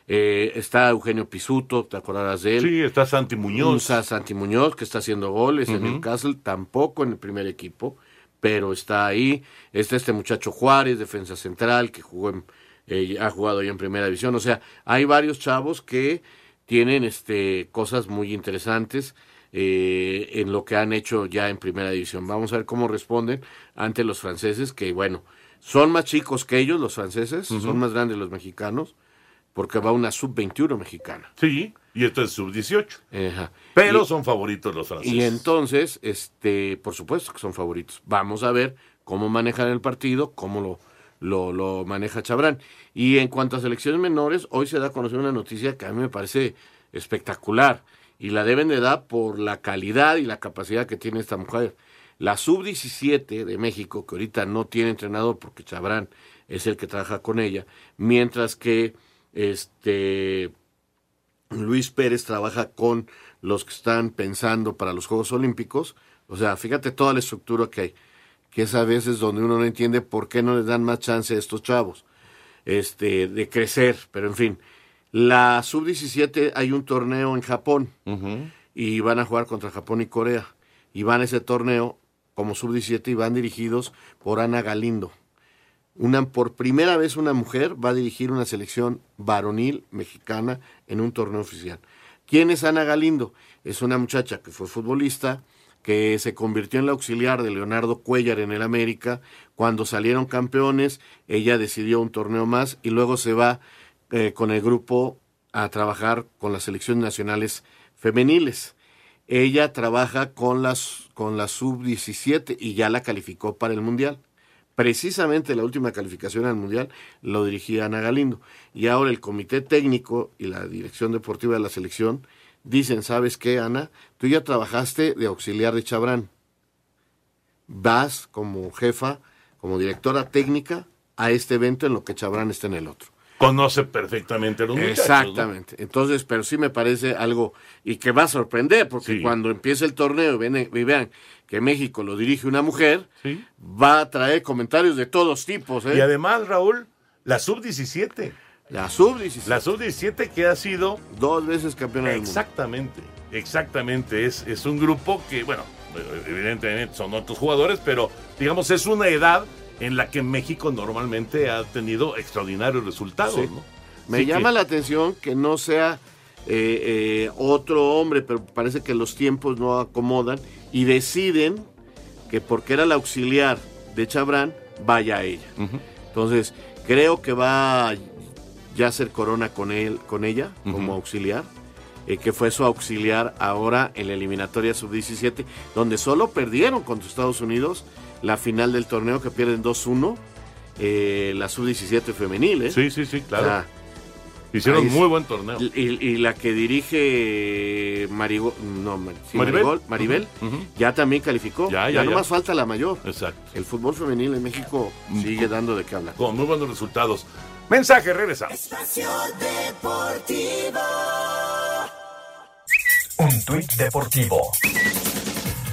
Eh, está Eugenio Pisuto, te acordarás de él. Sí, está Santi Muñoz. Está Santi Muñoz, que está haciendo goles en el Castle, tampoco en el primer equipo pero está ahí. Está este muchacho Juárez, defensa central, que jugó en, eh, ha jugado ya en primera división. O sea, hay varios chavos que tienen este, cosas muy interesantes eh, en lo que han hecho ya en primera división. Vamos a ver cómo responden ante los franceses, que bueno, son más chicos que ellos, los franceses, son más grandes los mexicanos, porque va una sub-21 mexicana. Sí, y esto es sub-18. Pero son favoritos los franceses. Y entonces, este, por supuesto que son favoritos. Vamos a ver cómo manejan el partido, cómo lo, lo, lo maneja Chabrán. Y en cuanto a selecciones menores, hoy se da a conocer una noticia que a mí me parece espectacular. Y la deben de dar por la calidad y la capacidad que tiene esta mujer. La sub-17 de México, que ahorita no tiene entrenador porque Chabrán es el que trabaja con ella, mientras que este Luis Pérez trabaja con los que están pensando para los Juegos Olímpicos. O sea, fíjate toda la estructura que hay, que es a veces donde uno no entiende por qué no les dan más chance a estos chavos este, de crecer. Pero en fin, la sub-17 hay un torneo en Japón y van a jugar contra Japón y Corea. Y van a ese torneo como sub-17 y van dirigidos por Ana Galindo. Una, por primera vez una mujer va a dirigir una selección varonil mexicana en un torneo oficial. ¿Quién es Ana Galindo? Es una muchacha que fue futbolista, que se convirtió en la auxiliar de Leonardo Cuellar en el América. Cuando salieron campeones, ella decidió un torneo más y luego se va eh, con el grupo a trabajar con las selecciones nacionales femeniles. Ella trabaja con las con la sub-17 y ya la calificó para el Mundial. Precisamente la última calificación al Mundial lo dirigía Ana Galindo. Y ahora el comité técnico y la dirección deportiva de la selección dicen, ¿sabes qué, Ana? Tú ya trabajaste de auxiliar de Chabrán. Vas como jefa, como directora técnica a este evento en lo que Chabrán está en el otro. Conoce perfectamente a los muchachos. Exactamente. Entonces, pero sí me parece algo y que va a sorprender, porque cuando empiece el torneo y, ven- y vean que México lo dirige una mujer, va a traer comentarios de todos tipos. ¿eh? Y además, Raúl, la sub-17. La sub-17. La sub-17 que ha sido... Dos veces campeona del mundo. Exactamente, exactamente. Es, es un grupo que, bueno, evidentemente son otros jugadores, pero digamos es una edad en la que México normalmente ha tenido extraordinarios resultados. Sí. ¿no? Me Así llama que- la atención que no sea eh, eh, otro hombre, pero parece que los tiempos no acomodan y deciden que porque era la auxiliar de Chabrán, vaya a ella. Entonces, creo que va ya a hacer corona con él, con ella, como auxiliar. eh, que fue su auxiliar ahora en la eliminatoria sub-17, donde solo perdieron contra Estados Unidos la final del torneo que pierden 2-1, eh, la sub-17 femenil. ¿eh? Sí, sí, sí, claro. O sea, Hicieron ahí muy buen torneo. Y, y la que dirige Marigo, no, Mar- sí, Maribel. Marigol- Maribel, ya también calificó. Ya, Ya, ya, más falta la mayor. Exacto. El fútbol femenil en México sigue dando de qué hablar. Con muy buenos resultados. Mensaje, regresamos. Espacio Deportivo. Un tuit deportivo.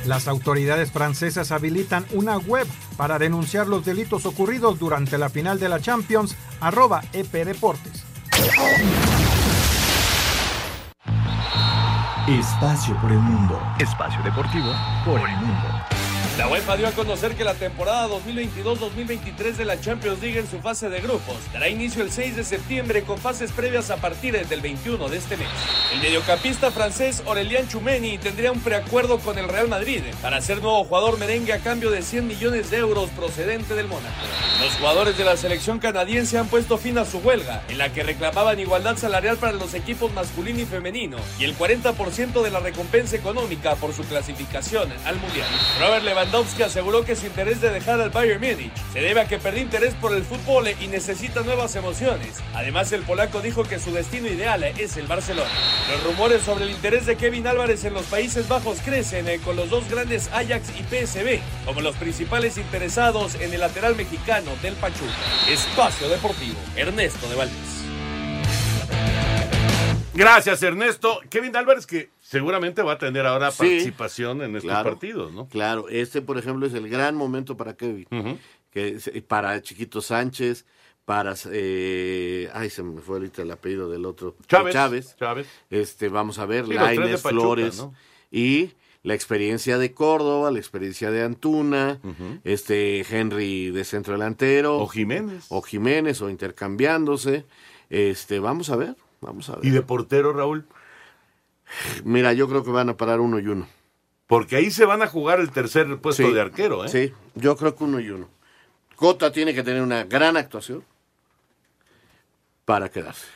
Las autoridades francesas habilitan una web para denunciar los delitos ocurridos durante la final de la Champions, arroba EP Deportes. Espacio por el mundo. Espacio deportivo por el mundo. La UEFA dio a conocer que la temporada 2022-2023 de la Champions League en su fase de grupos dará inicio el 6 de septiembre con fases previas a partir del 21 de este mes. El mediocampista francés Aurelien Chouameni tendría un preacuerdo con el Real Madrid para ser nuevo jugador merengue a cambio de 100 millones de euros procedente del Mónaco. Los jugadores de la selección canadiense han puesto fin a su huelga, en la que reclamaban igualdad salarial para los equipos masculino y femenino y el 40% de la recompensa económica por su clasificación al Mundial. Robert Lewandowski aseguró que su interés de dejar al Bayern Múnich se debe a que perdió interés por el fútbol y necesita nuevas emociones. Además, el polaco dijo que su destino ideal es el Barcelona. Los rumores sobre el interés de Kevin Álvarez en los Países Bajos crecen eh, con los dos grandes Ajax y PSV como los principales interesados en el lateral mexicano del Pachuca. Espacio Deportivo, Ernesto de Valdés. Gracias, Ernesto. Kevin Álvarez, que seguramente va a tener ahora Sí. participación en estos Claro. partidos, ¿no? Claro, este, por ejemplo, es el gran momento para Kevin. que es- eh, para Chiquito Sánchez, para. eh, ay, se me fue ahorita el apellido del otro. Chávez. Chávez. Chávez. Este, vamos a ver, Sí, Lainez Pachuca, Flores. ¿no? Y la experiencia de Córdoba, la experiencia de Antuna, este Henry de centro delantero. O Jiménez. O Jiménez, o intercambiándose. Este, vamos a ver, vamos a ver. ¿Y de portero, Raúl? Mira, yo creo que van a parar uno y uno. Porque ahí se van a jugar el tercer puesto Sí, de arquero, ¿eh? Sí, yo creo que uno y uno. Cota tiene que tener una gran actuación para quedarse.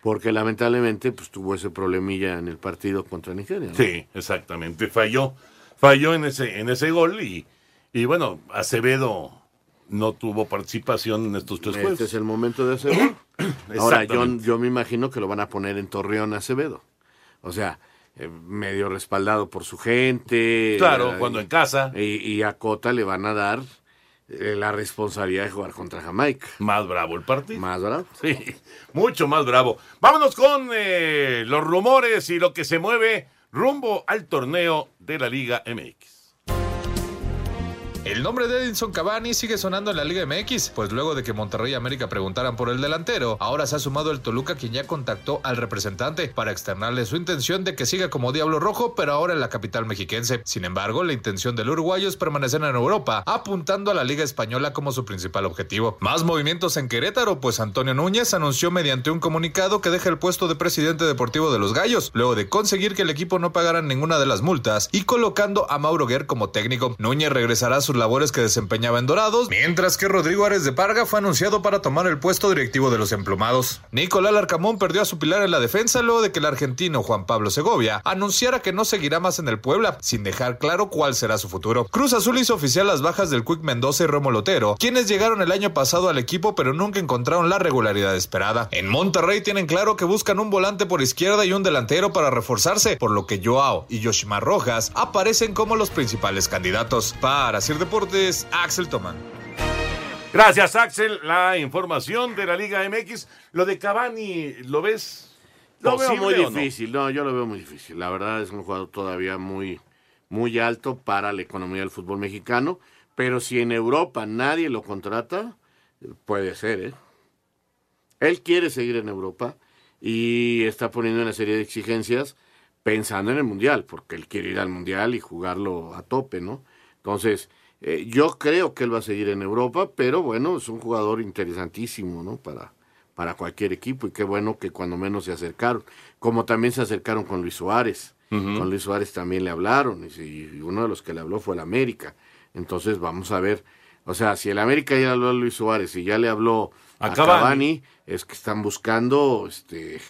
Porque lamentablemente pues, tuvo ese problemilla en el partido contra Nigeria. ¿no? Sí, exactamente. Falló, falló en ese, en ese gol y, y bueno, Acevedo no tuvo participación en estos tres juegos. Este es el momento de Acevedo. Ahora, yo, yo me imagino que lo van a poner en Torreón Acevedo. O sea, eh, medio respaldado por su gente. Claro, eh, cuando en casa. Y, y a Cota le van a dar eh, la responsabilidad de jugar contra Jamaica. Más bravo el partido. Más bravo. Sí, mucho más bravo. Vámonos con eh, los rumores y lo que se mueve rumbo al torneo de la Liga MX. El nombre de Edinson Cavani sigue sonando en la Liga MX, pues luego de que Monterrey y América preguntaran por el delantero, ahora se ha sumado el Toluca quien ya contactó al representante para externarle su intención de que siga como Diablo Rojo, pero ahora en la capital mexiquense. Sin embargo, la intención del uruguayo es permanecer en Europa, apuntando a la Liga Española como su principal objetivo. Más movimientos en Querétaro, pues Antonio Núñez anunció mediante un comunicado que deja el puesto de presidente deportivo de los Gallos, luego de conseguir que el equipo no pagara ninguna de las multas y colocando a Mauro Guerra como técnico. Núñez regresará a labores que desempeñaba en Dorados, mientras que Rodrigo Ares de Parga fue anunciado para tomar el puesto directivo de los emplumados. Nicolás Larcamón perdió a su pilar en la defensa luego de que el argentino Juan Pablo Segovia anunciara que no seguirá más en el Puebla, sin dejar claro cuál será su futuro. Cruz Azul hizo oficial las bajas del Quick Mendoza y Romo Lotero, quienes llegaron el año pasado al equipo pero nunca encontraron la regularidad esperada. En Monterrey tienen claro que buscan un volante por izquierda y un delantero para reforzarse, por lo que Joao y Yoshimar Rojas aparecen como los principales candidatos. Para Sir Deportes, Axel Tomán. Gracias, Axel. La información de la Liga MX. Lo de Cavani, ¿lo ves? Lo veo muy difícil. No? yo lo veo muy difícil. La verdad es un jugador todavía muy, muy alto para la economía del fútbol mexicano. Pero si en Europa nadie lo contrata, puede ser, ¿eh? Él quiere seguir en Europa y está poniendo una serie de exigencias pensando en el Mundial, porque él quiere ir al Mundial y jugarlo a tope, ¿no? Entonces, eh, yo creo que él va a seguir en Europa, pero bueno, es un jugador interesantísimo, ¿no? Para, para cualquier equipo y qué bueno que cuando menos se acercaron, como también se acercaron con Luis Suárez. Con Luis Suárez también le hablaron y, uno de los que le habló fue el América. Entonces vamos a ver, o sea, si el América ya habló a Luis Suárez y ya le habló a, Cavani, es que están buscando este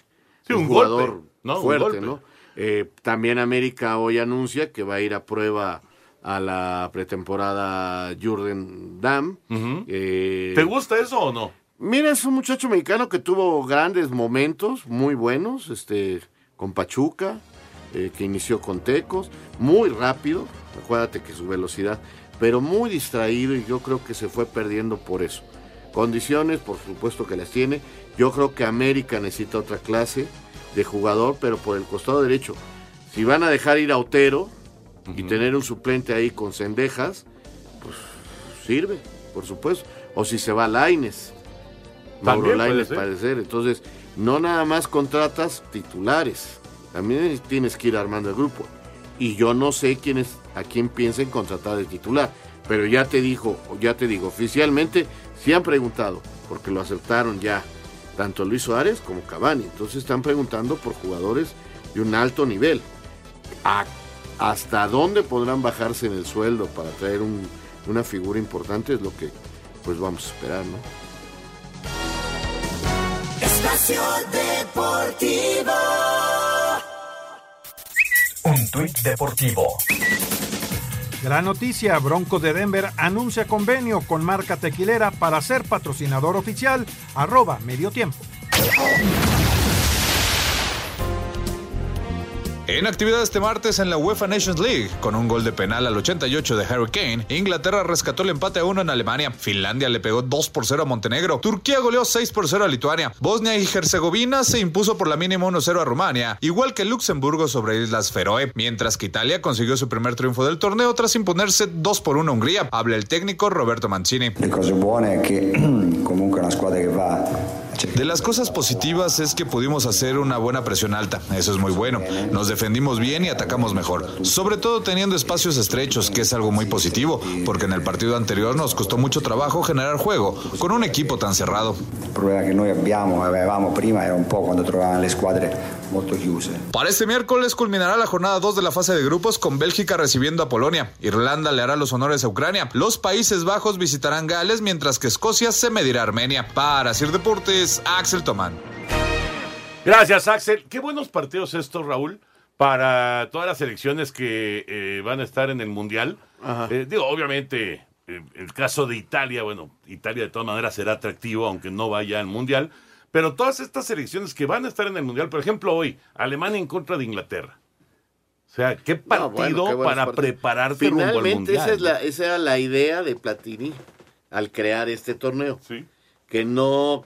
un, jugador fuerte, ¿no? Eh, también América hoy anuncia que va a ir a prueba a la pretemporada Jurgen Damm. Eh, ¿Te gusta eso o no? Mira, es un muchacho mexicano que tuvo grandes momentos, muy buenos, este, con Pachuca, eh, que inició con Tecos, muy rápido, acuérdate que su velocidad, pero muy distraído y yo creo que se fue perdiendo por eso. Condiciones, por supuesto que las tiene. Yo creo que América necesita otra clase de jugador, pero por el costado derecho. Si van a dejar ir a Otero, y tener un suplente ahí con cendejas, pues sirve, por supuesto. O si se va Laines, Mauro Laines parecer. Entonces, no nada más contratas titulares, también tienes que ir armando el grupo. Y yo no sé quién es, a quién piensen contratar de titular, pero ya te dijo, ya te digo, oficialmente sí han preguntado, porque lo aceptaron ya tanto Luis Suárez como Cavani. Entonces están preguntando por jugadores de un alto nivel. ¿A hasta dónde podrán bajarse en el sueldo para traer una figura importante es lo que pues vamos a esperar, ¿no? Espacio Deportivo. Un tuit deportivo. Gran noticia, Broncos de Denver anuncia convenio con marca tequilera para ser patrocinador oficial, arroba medio tiempo. En actividad este martes en la UEFA Nations League, con un gol de penal al 88 de Harry Kane, Inglaterra rescató el empate a 1 en Alemania, Finlandia le pegó 2 por 0 a Montenegro, Turquía goleó 6 por 0 a Lituania, Bosnia y Herzegovina se impuso por la mínima 1-0 a Rumania, igual que Luxemburgo sobre Islas Feroe, mientras que Italia consiguió su primer triunfo del torneo tras imponerse 2 por 1 a Hungría. Habla el técnico Roberto Mancini. Le cose buone che comunque una squadra che va de las cosas positivas es que pudimos hacer una buena presión alta, eso es muy bueno. Nos defendimos bien y atacamos mejor, sobre todo teniendo espacios estrechos, que es algo muy positivo, porque en el partido anterior nos costó mucho trabajo generar juego con un equipo tan cerrado. El problema que noi abbiamo, avevamo prima era un po' quando trovavano le squadre. Para este miércoles culminará la jornada 2 de la fase de grupos con Bélgica recibiendo a Polonia. Irlanda le hará los honores a Ucrania. Los Países Bajos visitarán Gales, mientras que Escocia se medirá a Armenia. Para Sir Deportes, Axel Tomán. Gracias, Axel. Qué buenos partidos estos, Raúl, para todas las selecciones que eh, van a estar en el Mundial. Eh, digo, obviamente, eh, el caso de Italia, bueno, Italia de todas maneras será atractivo, aunque no vaya al Mundial. Pero todas estas selecciones que van a estar en el Mundial, por ejemplo, hoy, Alemania en contra de Inglaterra. O sea, qué partido para prepararte Finalmente, rumbo al Mundial. Esa, es la, esa era la idea de Platini al crear este torneo. Sí. Que no,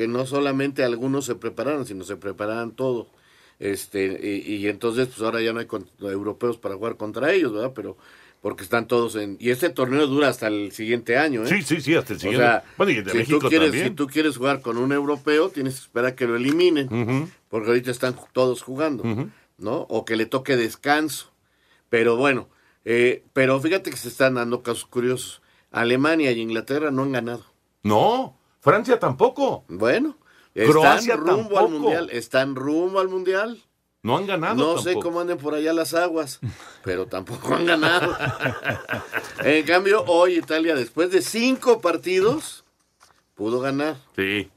que no solamente algunos se prepararan, sino se prepararan todos. Este, y, y entonces, pues ahora ya no hay europeos para jugar contra ellos, ¿verdad? Pero, porque están todos en... Y este torneo dura hasta el siguiente año, ¿eh? Sí, sí, sí, hasta el O siguiente. sea, bueno, y de si, México tú quieres, también. si tú quieres jugar con un europeo, tienes que esperar que lo eliminen, porque ahorita están todos jugando, ¿no? O que le toque descanso. Pero bueno, eh, pero fíjate que se están dando casos curiosos. Alemania y Inglaterra no han ganado. No, Francia tampoco. Bueno, Croacia están rumbo tampoco. al mundial, están rumbo al mundial. No han ganado No sé cómo anden por allá las aguas, pero tampoco han ganado. en cambio, hoy Italia, después de cinco partidos, pudo ganar. Sí.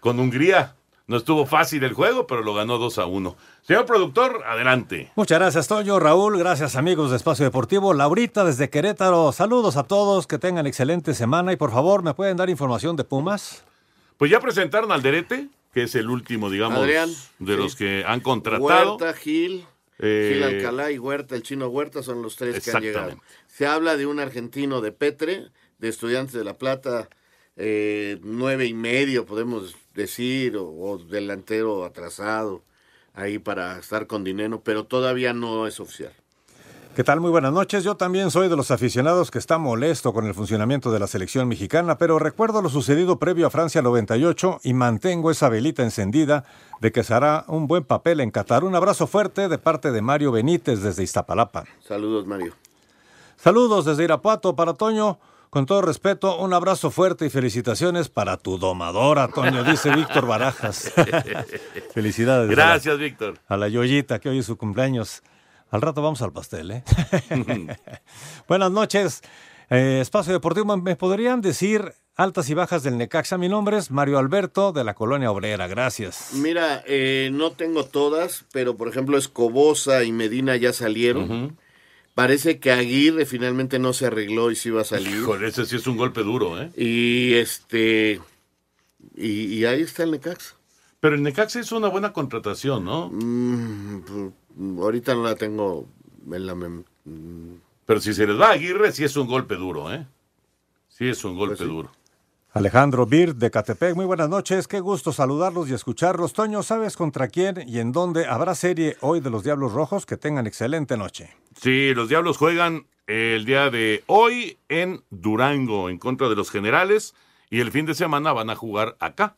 Con Hungría. No estuvo fácil el juego, pero lo ganó 2 a 1. Señor productor, adelante. Muchas gracias, Toño, Raúl. Gracias, amigos de Espacio Deportivo. Laurita desde Querétaro. Saludos a todos. Que tengan excelente semana. Y por favor, ¿me pueden dar información de Pumas? Pues ya presentaron al Derete, que es el último, digamos, Adrián, de sí. los que han contratado. Huerta, Gil, Eh, Gil Alcalá y Huerta, el chino Huerta son los tres que han llegado. Se habla de un argentino de Petre, de Estudiantes de La Plata, eh, nueve y medio, podemos decir, o, o delantero atrasado, ahí para estar con dinero, pero todavía no es oficial. ¿Qué tal? Muy buenas noches. Yo también soy de los aficionados que está molesto con el funcionamiento de la selección mexicana, pero recuerdo lo sucedido previo a Francia 98 y mantengo esa velita encendida de que se hará un buen papel en Qatar. Un abrazo fuerte de parte de Mario Benítez desde Iztapalapa. Saludos, Mario. Saludos desde Irapuato para Toño. Con todo respeto, un abrazo fuerte y felicitaciones para tu domadora, Toño, dice Víctor Barajas. Felicidades. a la- Gracias, Víctor. A la Yoyita, que hoy es su cumpleaños. Al rato vamos al pastel, ¿eh? Buenas noches. Eh, Espacio Deportivo, ¿me podrían decir altas y bajas del Necaxa? Mi nombre es Mario Alberto de la Colonia Obrera. Gracias. Mira, eh, no tengo todas, pero por ejemplo Escobosa y Medina ya salieron. Parece que Aguirre finalmente no se arregló y sí iba a salir. Híjole, ese sí es un golpe duro, ¿eh? Y este. Y, y ahí está el Necaxa. Pero el Necaxa es una buena contratación, ¿no? Mm, pues, ahorita no la tengo en la mem- mm, Pero si se les va a Aguirre, sí es un golpe duro, ¿eh? Sí es un Pues golpe duro. Alejandro Bir de Catepec, muy buenas noches. Qué gusto saludarlos y escucharlos. Toño, ¿sabes contra quién y en dónde habrá serie hoy de los Diablos Rojos? Que tengan excelente noche. Sí, los Diablos juegan el día de hoy en Durango en contra de los Generales y el fin de semana van a jugar acá.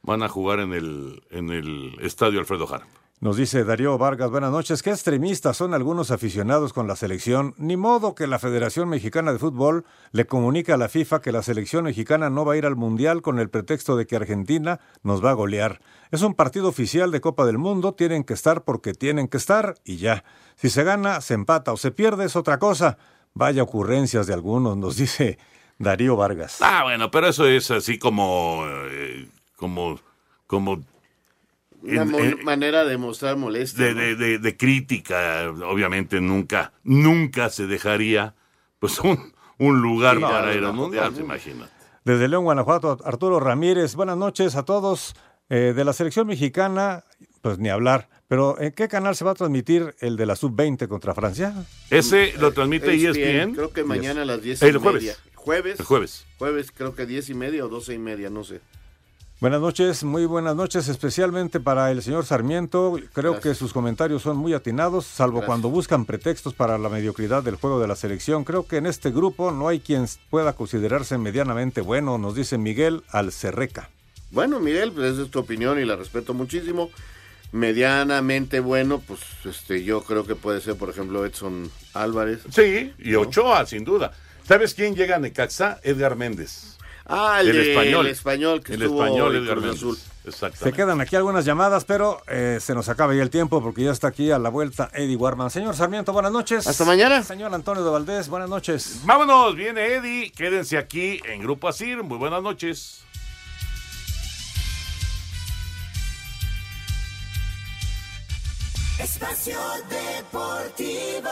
Van a jugar en el, en el Estadio Alfredo Jara. Nos dice Darío Vargas, buenas noches. Qué extremistas son algunos aficionados con la selección. Ni modo que la Federación Mexicana de Fútbol le comunique a la FIFA que la selección mexicana no va a ir al Mundial con el pretexto de que Argentina nos va a golear. Es un partido oficial de Copa del Mundo, tienen que estar porque tienen que estar y ya. Si se gana, se empata o se pierde es otra cosa. Vaya ocurrencias de algunos, nos dice Darío Vargas. Ah, bueno, pero eso es así como, eh, como, como Una en- mo- en- manera de mostrar molestia. de, ¿no? de- de- de crítica. Obviamente nunca, nunca se dejaría pues un, un lugar Sí, para no, ir al no, mundial, imagina. Desde León, Guanajuato, Arturo Ramírez. Buenas noches a todos. Eh, de la selección mexicana, pues ni hablar. Pero ¿en qué canal se va a transmitir el de la sub-20 contra Francia? Ese lo transmite E ESPN, ESPN. Creo que mañana a las 10 El y jueves. media. Jueves. El jueves. Jueves, creo que 10 y media o 12 y media, no sé. Buenas noches, muy buenas noches, especialmente para el señor Sarmiento. Creo Gracias. que sus comentarios son muy atinados, salvo Gracias. cuando buscan pretextos para la mediocridad del juego de la selección. Creo que en este grupo no hay quien pueda considerarse medianamente bueno, nos dice Miguel Alcerreca. Bueno, Miguel, pues esa es tu opinión y la respeto muchísimo. Medianamente bueno, pues este, yo creo que puede ser, por ejemplo, Edson Álvarez. Sí, y Ochoa, sin duda. ¿Sabes quién llega a Necaxa? Edgar Méndez. Ah, el, El de- español. el español que El estuvo español Edgar Cruz. Azul. Se quedan aquí algunas llamadas, pero eh, se nos acaba ya el tiempo porque ya está aquí a la vuelta Eddie Warman. Señor Sarmiento, buenas noches. Hasta mañana. Señor Antonio de Valdés, buenas noches. Vámonos, viene Eddie. Quédense aquí en Grupo Asir. Muy buenas noches. Espacio Deportivo.